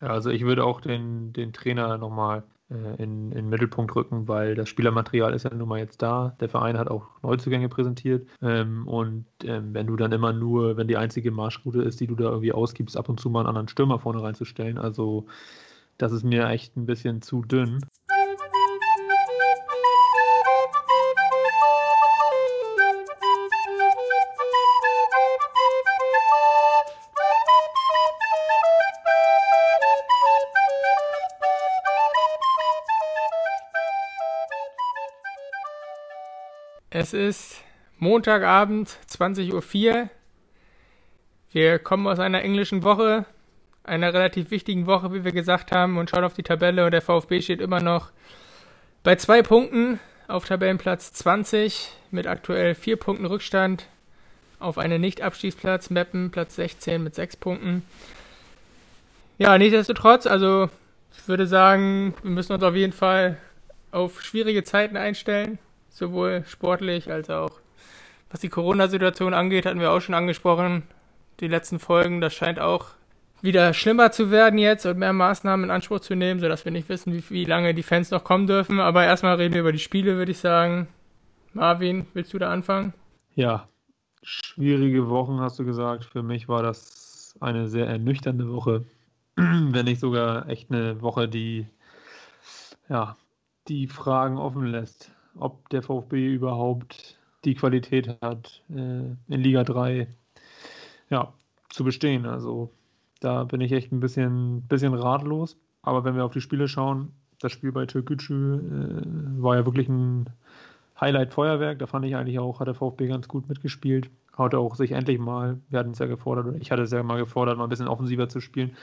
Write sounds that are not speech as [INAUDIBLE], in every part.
Ja, also ich würde auch den, den Trainer nochmal äh, in, in den Mittelpunkt rücken, weil das Spielermaterial ist ja nun mal jetzt da. Der Verein hat auch Neuzugänge präsentiert. Ähm, und ähm, wenn du dann immer nur, wenn die einzige Marschroute ist, die du da irgendwie ausgibst, ab und zu mal einen anderen Stürmer vorne reinzustellen, also das ist mir echt ein bisschen zu dünn. Es ist Montagabend, 20.04 Uhr. Wir kommen aus einer englischen Woche, einer relativ wichtigen Woche, wie wir gesagt haben, und schauen auf die Tabelle und der VfB steht immer noch bei zwei Punkten auf Tabellenplatz 20 mit aktuell vier Punkten Rückstand auf einen Nicht-Abstiegsplatz, Meppen Platz 16 mit sechs Punkten. Ja, nichtsdestotrotz, also ich würde sagen, wir müssen uns auf jeden Fall auf schwierige Zeiten einstellen sowohl sportlich als auch was die Corona-Situation angeht, hatten wir auch schon angesprochen. Die letzten Folgen, das scheint auch wieder schlimmer zu werden jetzt und mehr Maßnahmen in Anspruch zu nehmen, sodass wir nicht wissen, wie, wie lange die Fans noch kommen dürfen. Aber erstmal reden wir über die Spiele, würde ich sagen. Marvin, willst du da anfangen? Ja, schwierige Wochen hast du gesagt. Für mich war das eine sehr ernüchternde Woche, [CLEARS THROAT] wenn nicht sogar echt eine Woche, die ja, die Fragen offen lässt ob der VfB überhaupt die Qualität hat, äh, in Liga 3 ja, zu bestehen. Also da bin ich echt ein bisschen, bisschen ratlos. Aber wenn wir auf die Spiele schauen, das Spiel bei Türkgücü äh, war ja wirklich ein Highlight-Feuerwerk. Da fand ich eigentlich auch, hat der VfB ganz gut mitgespielt. Hatte auch sich endlich mal, wir hatten es ja gefordert, ich hatte es ja mal gefordert, mal ein bisschen offensiver zu spielen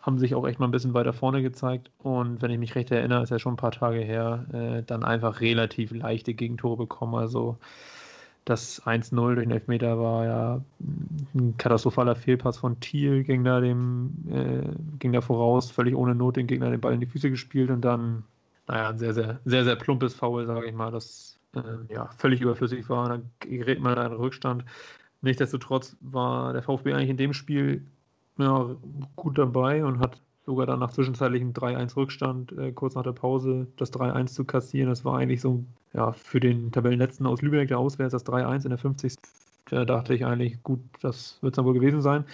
haben sich auch echt mal ein bisschen weiter vorne gezeigt. Und wenn ich mich recht erinnere, ist ja schon ein paar Tage her, äh, dann einfach relativ leichte Gegentore bekommen. Also das 1-0 durch den Elfmeter war ja ein katastrophaler Fehlpass von Thiel, ging da dem, äh, ging da voraus, völlig ohne Not den Gegner den Ball in die Füße gespielt und dann, naja, ein sehr, sehr, sehr, sehr plumpes Foul, sage ich mal, das äh, ja, völlig überflüssig war. Dann gerät man da in Rückstand. Nichtsdestotrotz war der VfB eigentlich in dem Spiel ja, gut dabei und hat sogar dann nach zwischenzeitlichem 3-1 Rückstand äh, kurz nach der Pause das 3-1 zu kassieren. Das war eigentlich so ja, für den Tabellenletzten aus Lübeck, der auswärts das 3-1 in der 50. Da dachte ich eigentlich, gut, das wird es dann wohl gewesen sein.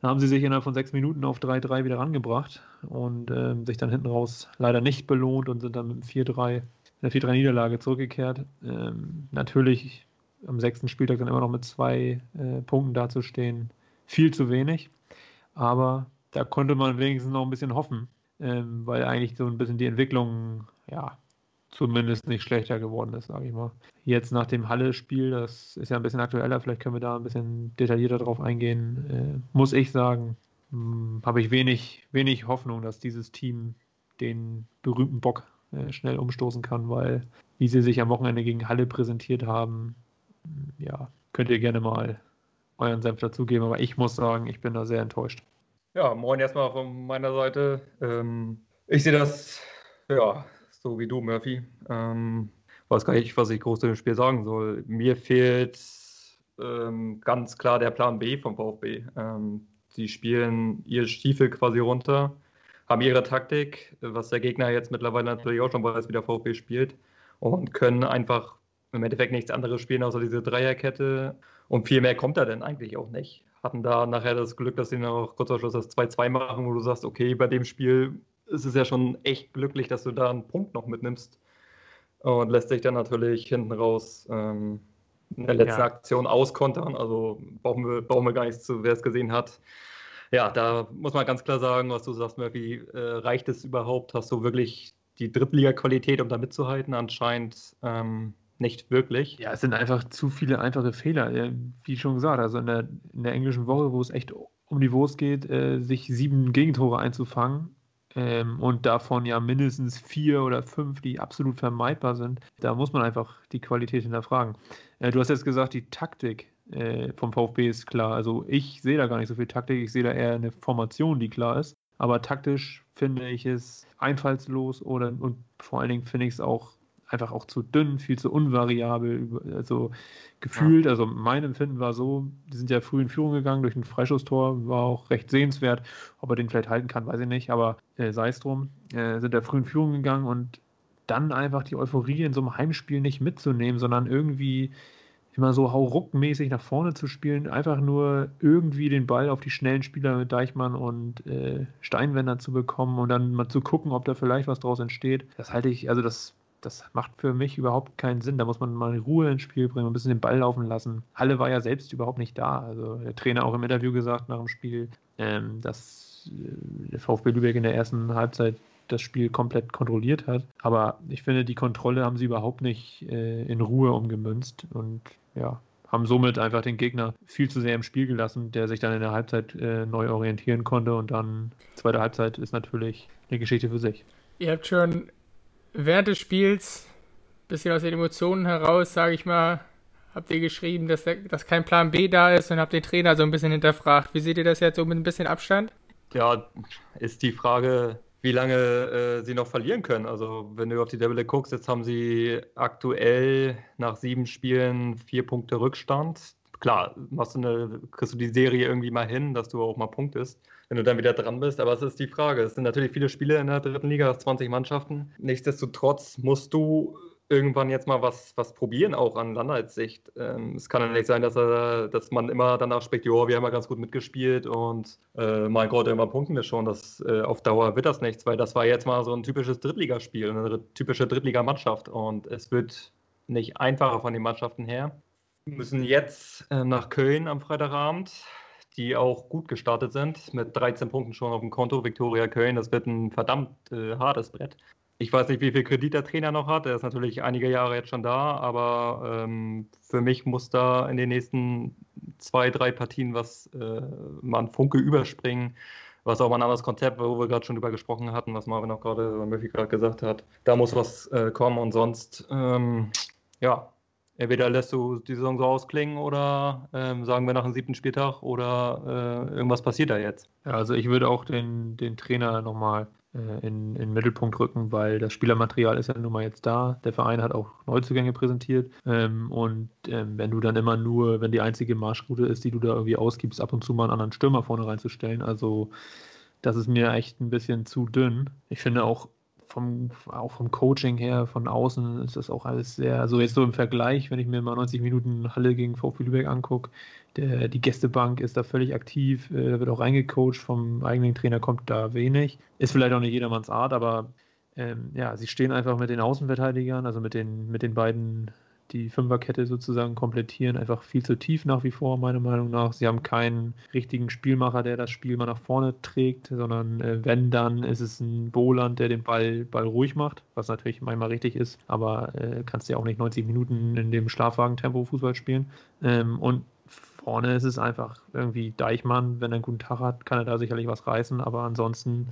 Da haben sie sich innerhalb von sechs Minuten auf 3-3 wieder rangebracht und äh, sich dann hinten raus leider nicht belohnt und sind dann mit dem 4-3 in der 4-3-Niederlage zurückgekehrt. Ähm, natürlich am sechsten Spieltag dann immer noch mit zwei äh, Punkten dazustehen, viel zu wenig. Aber da konnte man wenigstens noch ein bisschen hoffen, ähm, weil eigentlich so ein bisschen die Entwicklung, ja, zumindest nicht schlechter geworden ist, sage ich mal. Jetzt nach dem Halle-Spiel, das ist ja ein bisschen aktueller, vielleicht können wir da ein bisschen detaillierter drauf eingehen, äh, muss ich sagen, hm, habe ich wenig, wenig Hoffnung, dass dieses Team den berühmten Bock äh, schnell umstoßen kann, weil wie sie sich am Wochenende gegen Halle präsentiert haben, hm, ja, könnt ihr gerne mal euren Senf dazugeben, aber ich muss sagen, ich bin da sehr enttäuscht. Ja, moin erstmal von meiner Seite. Ähm, ich sehe das, ja, so wie du, Murphy. Ähm, weiß gar nicht, was ich groß zu dem Spiel sagen soll. Mir fehlt ähm, ganz klar der Plan B vom VfB. Ähm, sie spielen ihr Stiefel quasi runter, haben ihre Taktik, was der Gegner jetzt mittlerweile natürlich auch schon weiß, wie der VfB spielt, und können einfach im Endeffekt nichts anderes spielen außer diese Dreierkette und viel mehr kommt da denn eigentlich auch nicht. Hatten da nachher das Glück, dass sie noch kurz vor Schluss das 2-2 machen, wo du sagst, okay, bei dem Spiel ist es ja schon echt glücklich, dass du da einen Punkt noch mitnimmst. Und lässt sich dann natürlich hinten raus ähm, in der letzten ja. Aktion auskontern. Also brauchen wir, brauchen wir gar nichts zu, wer es gesehen hat. Ja, da muss man ganz klar sagen, was du sagst, Murphy, äh, reicht es überhaupt? Hast du wirklich die Drittliga-Qualität, um da mitzuhalten? Anscheinend ähm, nicht wirklich. Ja, es sind einfach zu viele einfache Fehler. Wie schon gesagt, also in der, in der englischen Woche, wo es echt um die Wurst geht, äh, sich sieben Gegentore einzufangen ähm, und davon ja mindestens vier oder fünf, die absolut vermeidbar sind, da muss man einfach die Qualität hinterfragen. Äh, du hast jetzt gesagt, die Taktik äh, vom VfB ist klar. Also ich sehe da gar nicht so viel Taktik, ich sehe da eher eine Formation, die klar ist. Aber taktisch finde ich es einfallslos oder und vor allen Dingen finde ich es auch einfach auch zu dünn, viel zu unvariabel, also gefühlt, ja. also mein Empfinden war so, die sind ja früh in Führung gegangen durch ein Freischusstor, war auch recht sehenswert, ob er den vielleicht halten kann, weiß ich nicht, aber äh, sei es drum, äh, sind ja früh in Führung gegangen und dann einfach die Euphorie in so einem Heimspiel nicht mitzunehmen, sondern irgendwie immer so hauruckmäßig nach vorne zu spielen, einfach nur irgendwie den Ball auf die schnellen Spieler mit Deichmann und äh, Steinwender zu bekommen und dann mal zu gucken, ob da vielleicht was draus entsteht. Das halte ich, also das, das macht für mich überhaupt keinen Sinn. Da muss man mal Ruhe ins Spiel bringen, ein bisschen den Ball laufen lassen. Halle war ja selbst überhaupt nicht da. Also der Trainer auch im Interview gesagt nach dem Spiel, ähm, dass äh, der VfB Lübeck in der ersten Halbzeit das Spiel komplett kontrolliert hat. Aber ich finde, die Kontrolle haben sie überhaupt nicht äh, in Ruhe umgemünzt und ja, haben somit einfach den Gegner viel zu sehr im Spiel gelassen, der sich dann in der Halbzeit äh, neu orientieren konnte und dann zweite Halbzeit ist natürlich eine Geschichte für sich. Ihr habt schon während des Spiels ein bisschen aus den Emotionen heraus, sage ich mal, habt ihr geschrieben, dass, der, dass kein Plan B da ist und habt den Trainer so ein bisschen hinterfragt. Wie seht ihr das jetzt so mit ein bisschen Abstand? Ja, ist die Frage, wie lange äh, sie noch verlieren können. Also wenn du auf die Tabelle guckst, jetzt haben sie aktuell nach sieben Spielen vier Punkte Rückstand. Klar, machst du eine, kriegst du die Serie irgendwie mal hin, dass du auch mal punktest, wenn du dann wieder dran bist. Aber es ist die Frage. Es sind natürlich viele Spiele in der dritten Liga, 20 Mannschaften. Nichtsdestotrotz musst du irgendwann jetzt mal was, was probieren, auch an Landheitssicht. Ähm, es kann ja nicht sein, dass, er, dass man immer danach spricht, jo, wir haben ja ganz gut mitgespielt und äh, mein Gott, irgendwann punkten wir schon. Das, äh, auf Dauer wird das nichts, weil das war jetzt mal so ein typisches Drittligaspiel, eine typische Drittligamannschaft und es wird nicht einfacher von den Mannschaften her. Wir müssen jetzt äh, nach Köln am Freitagabend die auch gut gestartet sind, mit 13 Punkten schon auf dem Konto. Viktoria Köln, das wird ein verdammt äh, hartes Brett. Ich weiß nicht, wie viel Kredit der Trainer noch hat. Er ist natürlich einige Jahre jetzt schon da, aber ähm, für mich muss da in den nächsten zwei, drei Partien was äh, mal Funke überspringen. Was auch mal ein anderes Konzept, wo wir gerade schon drüber gesprochen hatten, was Marvin auch gerade, Murphy gerade gesagt hat. Da muss was äh, kommen und sonst, ähm, ja, entweder lässt du die Saison so ausklingen oder ähm, sagen wir nach dem siebten Spieltag oder äh, irgendwas passiert da jetzt. Ja, also ich würde auch den, den Trainer nochmal äh, in, den Mittelpunkt rücken, weil das Spielermaterial ist ja nun mal jetzt da. Der Verein hat auch Neuzugänge präsentiert. Ähm, und ähm, wenn du dann immer nur, wenn die einzige Marschroute ist, die du da irgendwie ausgibst, ab und zu mal einen anderen Stürmer vorne reinzustellen, also das ist mir echt ein bisschen zu dünn. Ich finde auch vom, auch vom Coaching her, von außen ist das auch alles sehr, also jetzt so im Vergleich, wenn ich mir mal 90 Minuten Halle gegen VfB Lübeck angucke, die Gästebank ist da völlig aktiv, äh, da wird auch reingecoacht, vom eigenen Trainer kommt da wenig. Ist vielleicht auch nicht jedermanns Art, aber ähm, ja, sie stehen einfach mit den Außenverteidigern, also mit den, mit den beiden die Fünferkette sozusagen komplettieren. Einfach viel zu tief nach wie vor, meiner Meinung nach. Sie haben keinen richtigen Spielmacher, der das Spiel mal nach vorne trägt, sondern äh, wenn, dann ist es ein Boland, der den Ball, Ball ruhig macht, was natürlich manchmal richtig ist, aber äh, kannst ja auch nicht 90 Minuten in dem Schlafwagen-Tempo Fußball spielen. Ähm, und vorne ist es einfach irgendwie Deichmann, wenn er einen guten Tag hat, kann er da sicherlich was reißen, aber ansonsten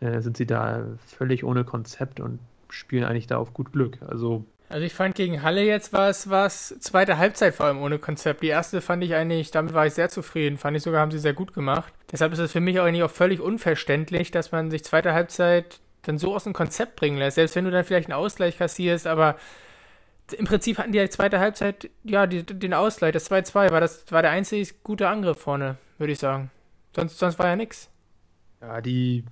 äh, sind sie da völlig ohne Konzept und spielen eigentlich da auf gut Glück. Also also ich fand gegen Halle jetzt war es was zweite Halbzeit vor allem ohne Konzept. Die erste fand ich eigentlich, damit war ich sehr zufrieden. Fand ich sogar, haben sie sehr gut gemacht. Deshalb ist es für mich auch eigentlich auch völlig unverständlich, dass man sich zweite Halbzeit dann so aus dem Konzept bringen lässt. Selbst wenn du dann vielleicht einen Ausgleich kassierst, aber im Prinzip hatten die zweite Halbzeit, ja, die, den Ausgleich, das 2-2, war das war der einzige gute Angriff vorne, würde ich sagen. Sonst, sonst war ja nichts. Ja, die,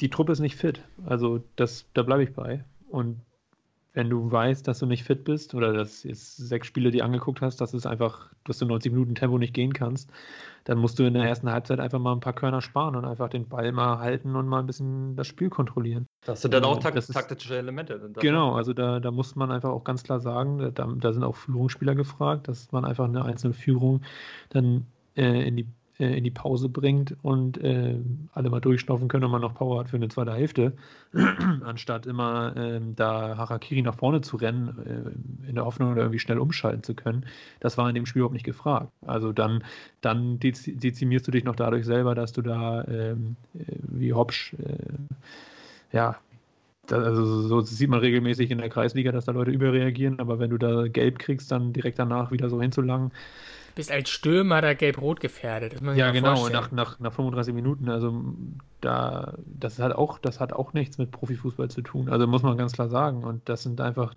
die Truppe ist nicht fit. Also das, da bleibe ich bei. Und wenn du weißt, dass du nicht fit bist oder dass jetzt sechs Spiele, die angeguckt hast, dass es einfach, dass du 90 Minuten Tempo nicht gehen kannst, dann musst du in der ersten Halbzeit einfach mal ein paar Körner sparen und einfach den Ball mal halten und mal ein bisschen das Spiel kontrollieren. Das sind dann auch takt ist, taktische Elemente. Genau, also da, da muss man einfach auch ganz klar sagen, da, da sind auch Führungsspieler gefragt, dass man einfach eine einzelne Führung dann äh, in die äh, in die Pause bringt und äh, alle mal durchschnaufen können und man noch Power hat für eine zweite Hälfte, [CLEARS THROAT] anstatt immer äh, da Harakiri nach vorne zu rennen, äh, in der Hoffnung, da irgendwie schnell umschalten zu können. Das war in dem Spiel überhaupt nicht gefragt. Also dann, dann dezimierst du dich noch dadurch selber, dass du da ähm, äh, wie Hopsch äh, ja, das, also so sieht man regelmäßig in der Kreisliga, dass da Leute überreagieren, aber wenn du da gelb kriegst, dann direkt danach wieder so hinzulangen, bist als Stürmer da gelb-rot gefährdet. ja, genau, nach, nach, nach 35 Minuten. Also da, das hat auch, das hat auch nichts mit Profifußball zu tun. Also muss man ganz klar sagen. Und das sind einfach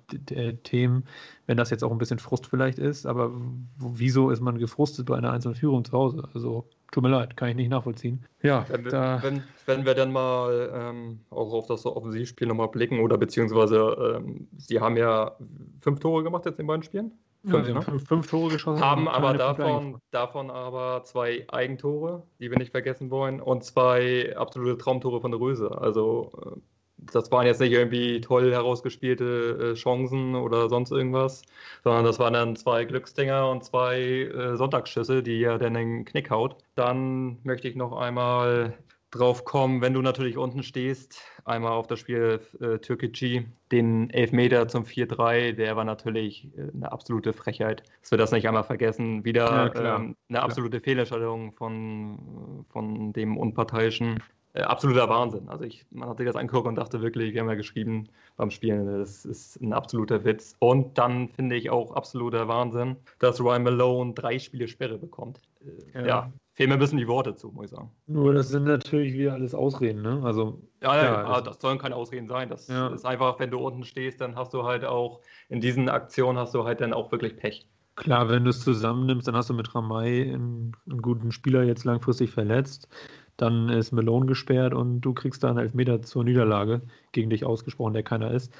Themen, wenn das jetzt auch ein bisschen Frust vielleicht ist, aber wieso ist man gefrustet bei einer einzelnen Führung zu Hause? Also tut mir leid, kann ich nicht nachvollziehen. Ja, wenn wir, da, wenn, wenn wir dann mal ähm, auch auf das Offensivspiel nochmal blicken oder beziehungsweise ähm, sie haben ja fünf Tore gemacht jetzt in beiden Spielen. Fünf, ja, ne? fünf, fünf, Tore geschossen. Haben aber davon, davon aber zwei Eigentore, die wir nicht vergessen wollen, und zwei absolute Traumtore von der Röse. Also äh, das waren jetzt nicht irgendwie toll herausgespielte äh, Chancen oder sonst irgendwas, sondern das waren dann zwei Glücksdinger und zwei äh, Sonntagsschüsse, die ja dann den Knick haut. Dann möchte ich noch einmal drauf kommen, wenn du natürlich unten stehst, einmal auf das Spiel äh, Türkgücü, den Elfmeter zum 4-3, der war natürlich äh, eine absolute Frechheit. Dass wir das nicht einmal vergessen. Wieder ja, ähm, eine absolute klar. Fehlentscheidung von, von dem Unparteiischen. Äh, absoluter Wahnsinn. Also ich, man hat sich das angeguckt und dachte wirklich, wir haben ja geschrieben beim Spielen, das ist ein absoluter Witz. Und dann finde ich auch absoluter Wahnsinn, dass Ryan Malone drei Spiele Sperre bekommt. Äh, ja. ja fehlen mir ein bisschen die Worte zu, muss ich sagen. Nur das sind natürlich wieder alles Ausreden, ne? Also ja, ja, ja das, das, sollen keine Ausreden sein. Das ja. ist einfach, wenn du unten stehst, dann hast du halt auch in diesen Aktionen hast du halt dann auch wirklich Pech. Klar, wenn du es zusammennimmst, dann hast du mit Ramay einen, einen, guten Spieler jetzt langfristig verletzt. Dann ist Melone gesperrt und du kriegst da einen Elfmeter zur Niederlage gegen dich ausgesprochen, der keiner ist.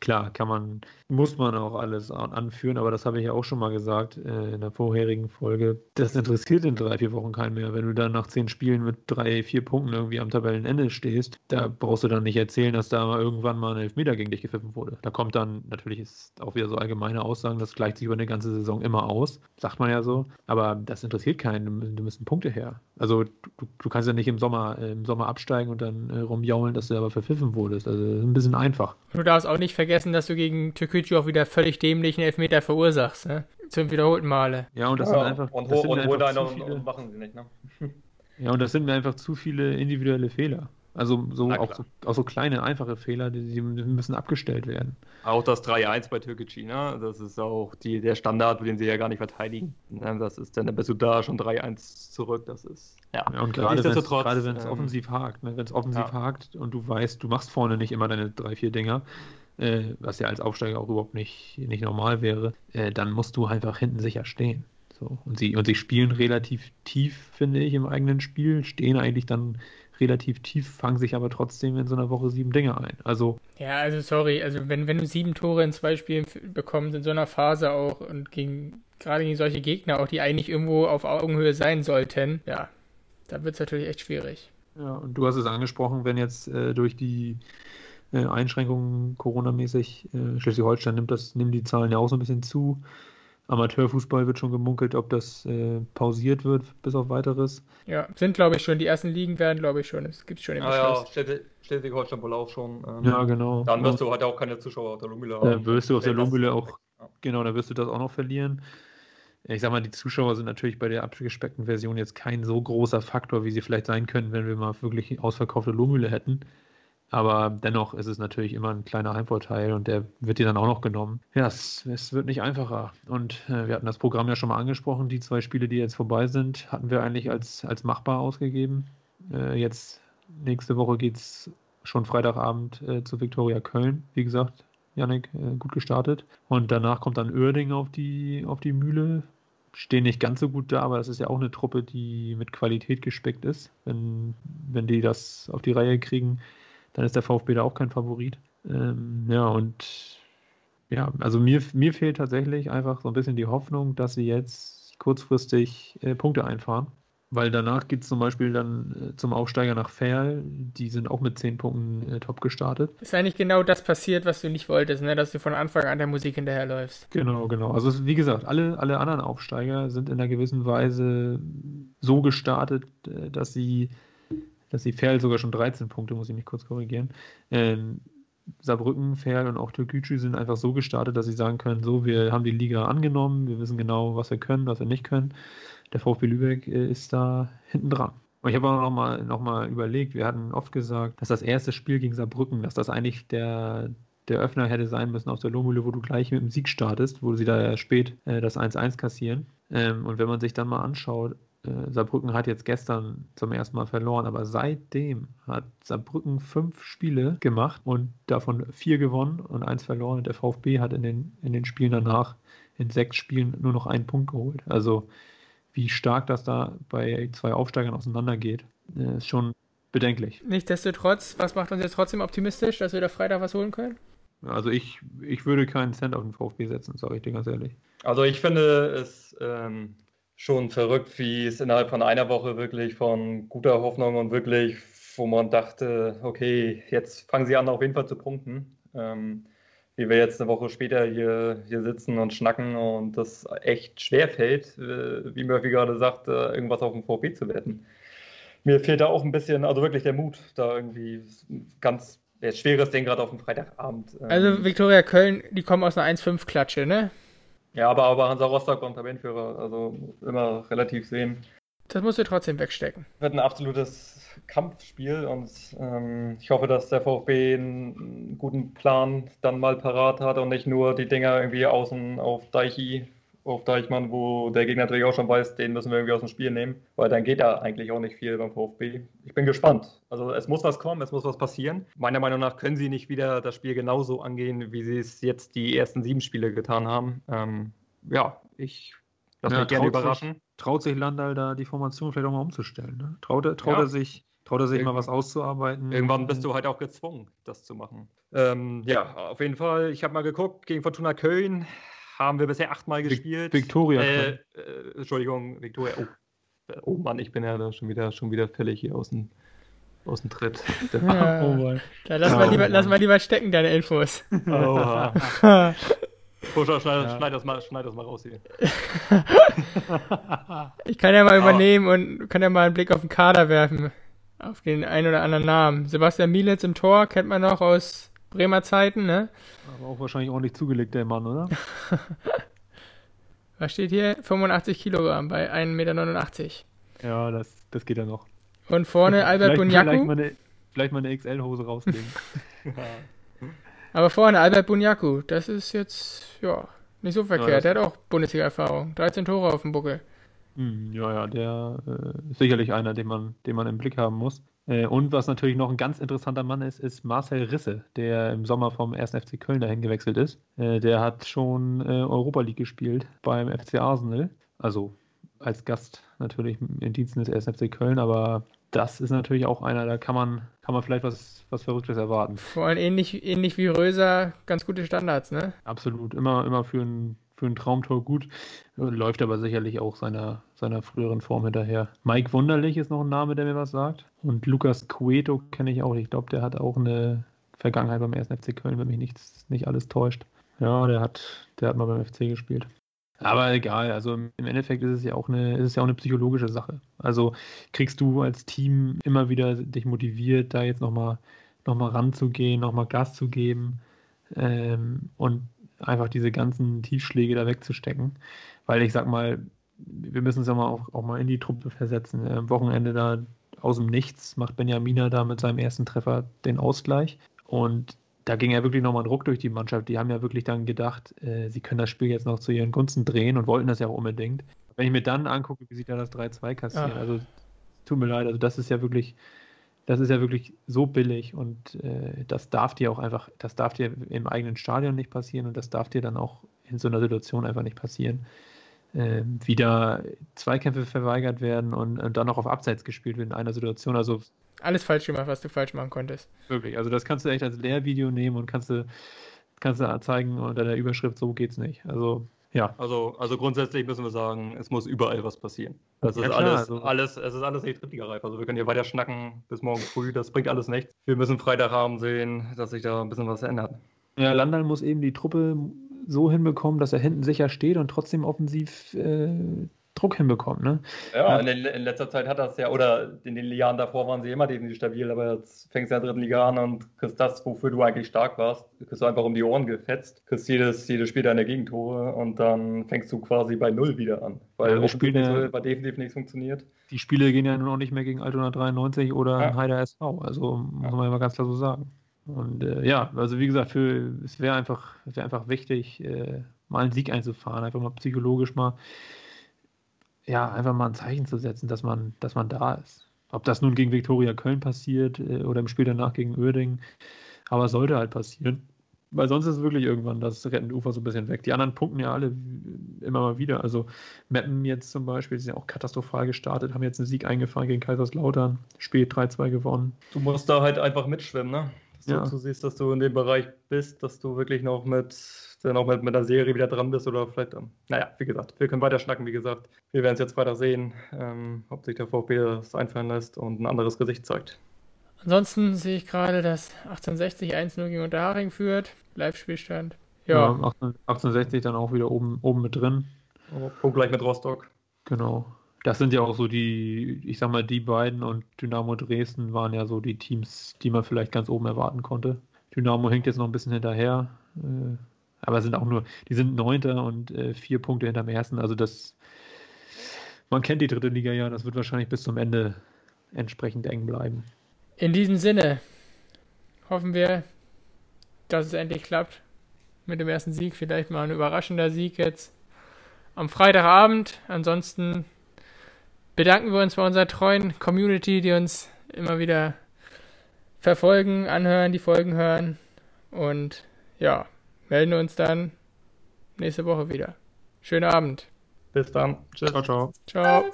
Klar, kann man, muss man auch alles anführen, aber das habe ich ja auch schon mal gesagt äh, in der vorherigen Folge. Das interessiert in drei, vier Wochen keinen mehr. Wenn du dann nach zehn Spielen mit drei, vier Punkten irgendwie am Tabellenende stehst, da brauchst du dann nicht erzählen, dass da irgendwann mal ein Elfmeter gegen dich gepfiffen wurde. Da kommt dann, natürlich ist auch wieder so allgemeine Aussagen, das gleicht sich über eine ganze Saison immer aus, sagt man ja so. Aber das interessiert keinen, da müssen Punkte her. Also du, du kannst ja nicht im Sommer, äh, im Sommer absteigen und dann äh, rumjaulen, dass du aber verpfiffen wurdest. Also ein bisschen einfach. Du darfst auch nicht vergessen, vergessen, dass du gegen Türkgücü auch wieder völlig dämlichen Elfmeter verursachst, ne? Zum wiederholten Male. Ja, und das ja, sind einfach. Und, das und, und, einfach und, und machen sie nicht, ne? [LAUGHS] Ja, und das sind mir einfach zu viele individuelle Fehler. Also so auch, so, auch so kleine, einfache Fehler, die, die müssen abgestellt werden. Auch das 3-1 bei Türkgücü, ne? das ist auch die, der Standard, den sie ja gar nicht verteidigen. Ne? Das ist dann, dann bist du da schon 3-1 zurück. Das ist, ja. ja und gerade wenn es ähm, offensiv hakt, ne? wenn es offensiv ja. hakt und du weißt, du machst vorne nicht immer deine drei, vier Dinger, äh, was ja als Aufsteiger auch überhaupt nicht, nicht normal wäre, äh, dann musst du einfach hinten sicher stehen. So. Und, sie, und sie spielen relativ tief, finde ich, im eigenen Spiel, stehen eigentlich dann relativ tief, fangen sich aber trotzdem in so einer Woche sieben Dinge ein. Also. Ja, also sorry, also wenn, wenn du sieben Tore in zwei Spielen bekommst, in so einer Phase auch und gegen gerade gegen solche Gegner auch, die eigentlich irgendwo auf Augenhöhe sein sollten, ja, da wird es natürlich echt schwierig. Ja, und du hast es angesprochen, wenn jetzt äh, durch die äh, Einschränkungen Corona-mäßig. Äh, Schleswig-Holstein nimmt das, nimmt die Zahlen ja auch so ein bisschen zu. Amateurfußball wird schon gemunkelt, ob das äh, pausiert wird, bis auf weiteres. Ja, sind glaube ich schon. Die ersten Ligen werden, glaube ich schon. Es gibt schon den ah, Ja, Schleswig-Holstein wohl auch schon. Ähm, ja, genau. Dann wirst du halt auch keine Zuschauer auf der Lumbüle haben. Dann wirst du auf der Lumbüle auch, ja. genau, da wirst du das auch noch verlieren. Ich sag mal, die Zuschauer sind natürlich bei der abgespeckten Version jetzt kein so großer Faktor, wie sie vielleicht sein können, wenn wir mal wirklich ausverkaufte Lohmühle hätten. Aber dennoch ist es natürlich immer ein kleiner Heimvorteil und der wird dir dann auch noch genommen. Ja, es, es wird nicht einfacher. Und äh, wir hatten das Programm ja schon mal angesprochen. Die zwei Spiele, die jetzt vorbei sind, hatten wir eigentlich als, als machbar ausgegeben. Äh, jetzt nächste Woche geht es schon Freitagabend äh, zu Viktoria Köln. Wie gesagt, Janik, äh, gut gestartet. Und danach kommt dann Oerding auf die, auf die Mühle. Stehen nicht ganz so gut da, aber das ist ja auch eine Truppe, die mit Qualität gespickt ist. Wenn, wenn die das auf die Reihe kriegen, dann ist der VfB da auch kein Favorit. Ähm, ja, und ja, also mir, mir fehlt tatsächlich einfach so ein bisschen die Hoffnung, dass sie jetzt kurzfristig äh, Punkte einfahren. Weil danach geht es zum Beispiel dann äh, zum Aufsteiger nach Ferl. Die sind auch mit 10 Punkten äh, top gestartet. Ist eigentlich genau das passiert, was du nicht wolltest, ne? dass du von Anfang an der Musik hinterherläufst. Genau, genau. Also wie gesagt, alle, alle anderen Aufsteiger sind in einer gewissen Weise so gestartet, äh, dass sie dass die Ferl sogar schon 13 Punkte, muss ich mich kurz korrigieren. Ähm, Saarbrücken, Ferl und auch Türkgücü sind einfach so gestartet, dass sie sagen können, so, wir haben die Liga angenommen, wir wissen genau, was wir können, was wir nicht können. Der VfB Lübeck äh, ist da hinten dran. Und ich habe auch nochmal noch mal überlegt, wir hatten oft gesagt, dass das erste Spiel gegen Saarbrücken, dass das eigentlich der, der Öffner hätte sein müssen auf der Lohmühle, wo du gleich mit dem Sieg startest, wo sie da spät äh, das 1-1 kassieren. Ähm, und wenn man sich dann mal anschaut, äh, Saarbrücken hat jetzt gestern zum ersten Mal verloren, aber seitdem hat Saarbrücken fünf Spiele gemacht und davon vier gewonnen und eins verloren. Und der VfB hat in den, in den Spielen danach in sechs Spielen nur noch einen Punkt geholt. Also wie stark das da bei zwei Aufsteigern auseinandergeht, äh, ist schon bedenklich. Nichtsdestotrotz, was macht uns jetzt trotzdem optimistisch, dass wir da Freitag was holen können? Also ich, ich würde keinen Cent auf den VfB setzen, sage ich dir ganz ehrlich. Also ich finde es ähm, schon verrückt, wie es innerhalb von einer Woche wirklich von guter Hoffnung und wirklich, wo man dachte, okay, jetzt fangen sie an, auf jeden Fall zu punkten. Ähm, wie wir jetzt eine Woche später hier, hier sitzen und schnacken und das echt schwer fällt, äh, wie Murphy gerade sagt, äh, irgendwas auf dem VfB zu wetten. Mir fehlt da auch ein bisschen, also wirklich der Mut, da irgendwie ganz schweres Ding gerade auf dem Freitagabend. Ähm. Also Viktoria Köln, die kommen aus einer 1-5-Klatsche, ne? Ja, aber, aber Hansa Rostock und Tabellenführer, also immer relativ sehen. Das musst du trotzdem wegstecken. Wird ein absolutes Kampfspiel und ähm, ich hoffe, dass der VfB einen guten Plan dann mal parat hat und nicht nur die Dinger irgendwie außen auf Deichi auf Deichmann, wo der Gegner natürlich auch schon weiß, den müssen wir irgendwie aus dem Spiel nehmen, weil dann geht da eigentlich auch nicht viel beim VfB. Ich bin gespannt. Also es muss was kommen, es muss was passieren. Meiner Meinung nach können sie nicht wieder das Spiel genauso angehen, wie sie es jetzt die ersten sieben Spiele getan haben. Ähm, ja, ich lasse ja, mich gerne überraschen. Sich, traut sich Landal da die Formation vielleicht auch mal umzustellen? Ne? Traut, er, traut ja. er sich Traut er sich mal was auszuarbeiten? Irgendwann bist du halt auch gezwungen, das zu machen. Ähm, ja, auf jeden Fall. Ich habe mal geguckt, gegen Fortuna Köln haben wir bisher achtmal gespielt. Victoria. Äh, äh, Entschuldigung, Victoria. Oh. oh Mann, ich bin ja da schon wieder, schon wieder völlig hier aus dem, aus dem Tritt. Ja. Oh da lass, oh, mal lieber, lass mal lieber stecken, deine Infos. Oha. Pusher, schneid, ja. schneid, das mal, schneid das mal raus hier. [LAUGHS] ich kann ja mal übernehmen und kann ja mal einen Blick auf den Kader werfen. Auf den einen oder anderen Namen. Sebastian Mielitz im Tor kennt man noch aus Bremer Zeiten, ne? Aber auch wahrscheinlich ordentlich zugelegt, der Mann, oder? [LAUGHS] Was steht hier? 85 Kilogramm bei 1,89 Meter. Ja, das, das geht ja noch. Und vorne [LAUGHS] Albert Bunyaku. Vielleicht mal eine, vielleicht mal eine XL-Hose rauslegen. [LAUGHS] Aber vorne Albert Bunyaku, das ist jetzt, ja, nicht so verkehrt. Ja, der hat auch Bundesliga-Erfahrung. 13 Tore auf dem Buckel. Hm, ja, ja, der äh, ist sicherlich einer, den man, den man im Blick haben muss. Äh, und was natürlich noch ein ganz interessanter Mann ist, ist Marcel Risse, der im Sommer vom 1. FC Köln dahin gewechselt ist. Äh, der hat schon äh, Europa League gespielt beim FC Arsenal. Also als Gast natürlich in Diensten des 1. FC Köln, aber das ist natürlich auch einer, da kann man, kann man vielleicht was, was Verrücktes erwarten. Vor allem ähnlich, ähnlich wie Röser, ganz gute Standards, ne? Absolut, immer, immer für einen für ein Traumtor gut, läuft aber sicherlich auch seiner, seiner früheren Form hinterher. Mike Wunderlich ist noch ein Name, der mir was sagt. Und Lukas Cueto kenne ich auch. Ich glaube, der hat auch eine Vergangenheit beim 1. FC Köln, wenn mich nichts, nicht alles täuscht. Ja, der hat, der hat mal beim FC gespielt. Aber egal, also im Endeffekt ist es ja auch eine, ist es ja auch eine psychologische Sache. Also kriegst du als Team immer wieder dich motiviert, da jetzt nochmal noch mal ranzugehen, nochmal Gas zu geben ähm, und einfach diese ganzen Tiefschläge da wegzustecken. Weil ich sag mal, wir müssen uns ja mal auch, auch mal in die Truppe versetzen. Am Wochenende da aus dem Nichts macht Benjamina da mit seinem ersten Treffer den Ausgleich. Und da ging ja wirklich nochmal Druck durch die Mannschaft. Die haben ja wirklich dann gedacht, äh, sie können das Spiel jetzt noch zu ihren Gunsten drehen und wollten das ja auch unbedingt. Wenn ich mir dann angucke, wie sie da das 3-2 kassieren, Ach. also tut mir leid, also das ist ja wirklich, das ist ja wirklich so billig und äh, das darf dir auch einfach, das darf dir im eigenen Stadion nicht passieren und das darf dir dann auch in so einer Situation einfach nicht passieren. Äh, wieder Zweikämpfe verweigert werden und, und dann noch auf Abseits gespielt wird in einer Situation. Also alles falsch gemacht, was du falsch machen konntest. Wirklich, also das kannst du echt als Lehrvideo nehmen und kannst du, kannst du zeigen unter der Überschrift, so geht's nicht. Also ja. Also, also grundsätzlich müssen wir sagen, es muss überall was passieren. Das ja, ist klar, alles, also. alles, es ist alles nicht drittligareif. Also wir können hier weiter schnacken bis morgen früh, das bringt alles nichts. Wir müssen Freitagabend sehen, dass sich da ein bisschen was ändert. Ja, Landal muss eben die Truppe so hinbekommen, dass er hinten sicher steht und trotzdem offensiv äh, Druck hinbekommt. Ne? Ja, in, in, letzter Zeit hat das ja, oder in den Jahren davor waren sie immer definitiv stabil, aber jetzt fängst du ja in der dritten Liga an und kriegst das, wofür du eigentlich stark warst, kriegst du einfach um die Ohren gefetzt, kriegst jedes, jedes Spiel deine Gegentore und dann fängst du quasi bei Null wieder an. Weil ja, Spiele, bei definitiv nichts funktioniert. Die Spiele gehen ja nun auch nicht mehr gegen Altona 93 oder ja. Heider SV, also muss man ja mal ganz klar so sagen. Und äh, ja, also wie gesagt, für, es wäre einfach, wär einfach wichtig, äh, mal einen Sieg einzufahren, einfach mal psychologisch mal, ja, einfach mal ein Zeichen zu setzen, dass man, dass man da ist. Ob das nun gegen Viktoria Köln passiert äh, oder im Spiel danach gegen Uerdingen, aber sollte halt passieren. Weil sonst ist wirklich irgendwann das rettende Ufer so ein bisschen weg. Die anderen punkten ja alle immer mal wieder. Also Meppen jetzt zum Beispiel, die sind ja auch katastrophal gestartet, haben jetzt einen Sieg eingefahren gegen Kaiserslautern, spät 3-2 gewonnen. Du musst da halt einfach mitschwimmen, ne? Dass ja. du, du siehst, dass du in dem Bereich bist, dass du wirklich noch mit dann auch mit, mit der Serie wieder dran bist oder vielleicht, ähm, naja, wie gesagt, wir können weiter schnacken, wie gesagt. Wir werden es jetzt weiter sehen, ähm, ob sich der VfB das einfallen lässt und ein anderes Gesicht zeigt. Ansonsten sehe ich gerade, dass 1860 1-0 gegen Unterhaching führt. Live-Spielstand. Ja, ja 1860 dann auch wieder oben, oben mit drin. Oh, Punkt gleich mit Rostock. Genau. Das sind ja auch so die, ich sag mal, die beiden und Dynamo Dresden waren ja so die Teams, die man vielleicht ganz oben erwarten konnte. Dynamo hängt jetzt noch ein bisschen hinterher. Äh, aber sind auch nur, die sind Neunter und äh, vier Punkte hinterm ersten. Also das, man kennt die dritte Liga ja, das wird wahrscheinlich bis zum Ende entsprechend eng bleiben. In diesem Sinne hoffen wir, dass es endlich klappt mit dem ersten Sieg. Vielleicht mal ein überraschender Sieg jetzt am Freitagabend. Ansonsten bedanken wir uns bei unserer treuen Community, die uns immer wieder verfolgen, anhören, die Folgen hören. Und ja, melden uns dann nächste Woche wieder. Schönen Abend. Bis dann. Tschüss. Ciao, ciao. Ciao.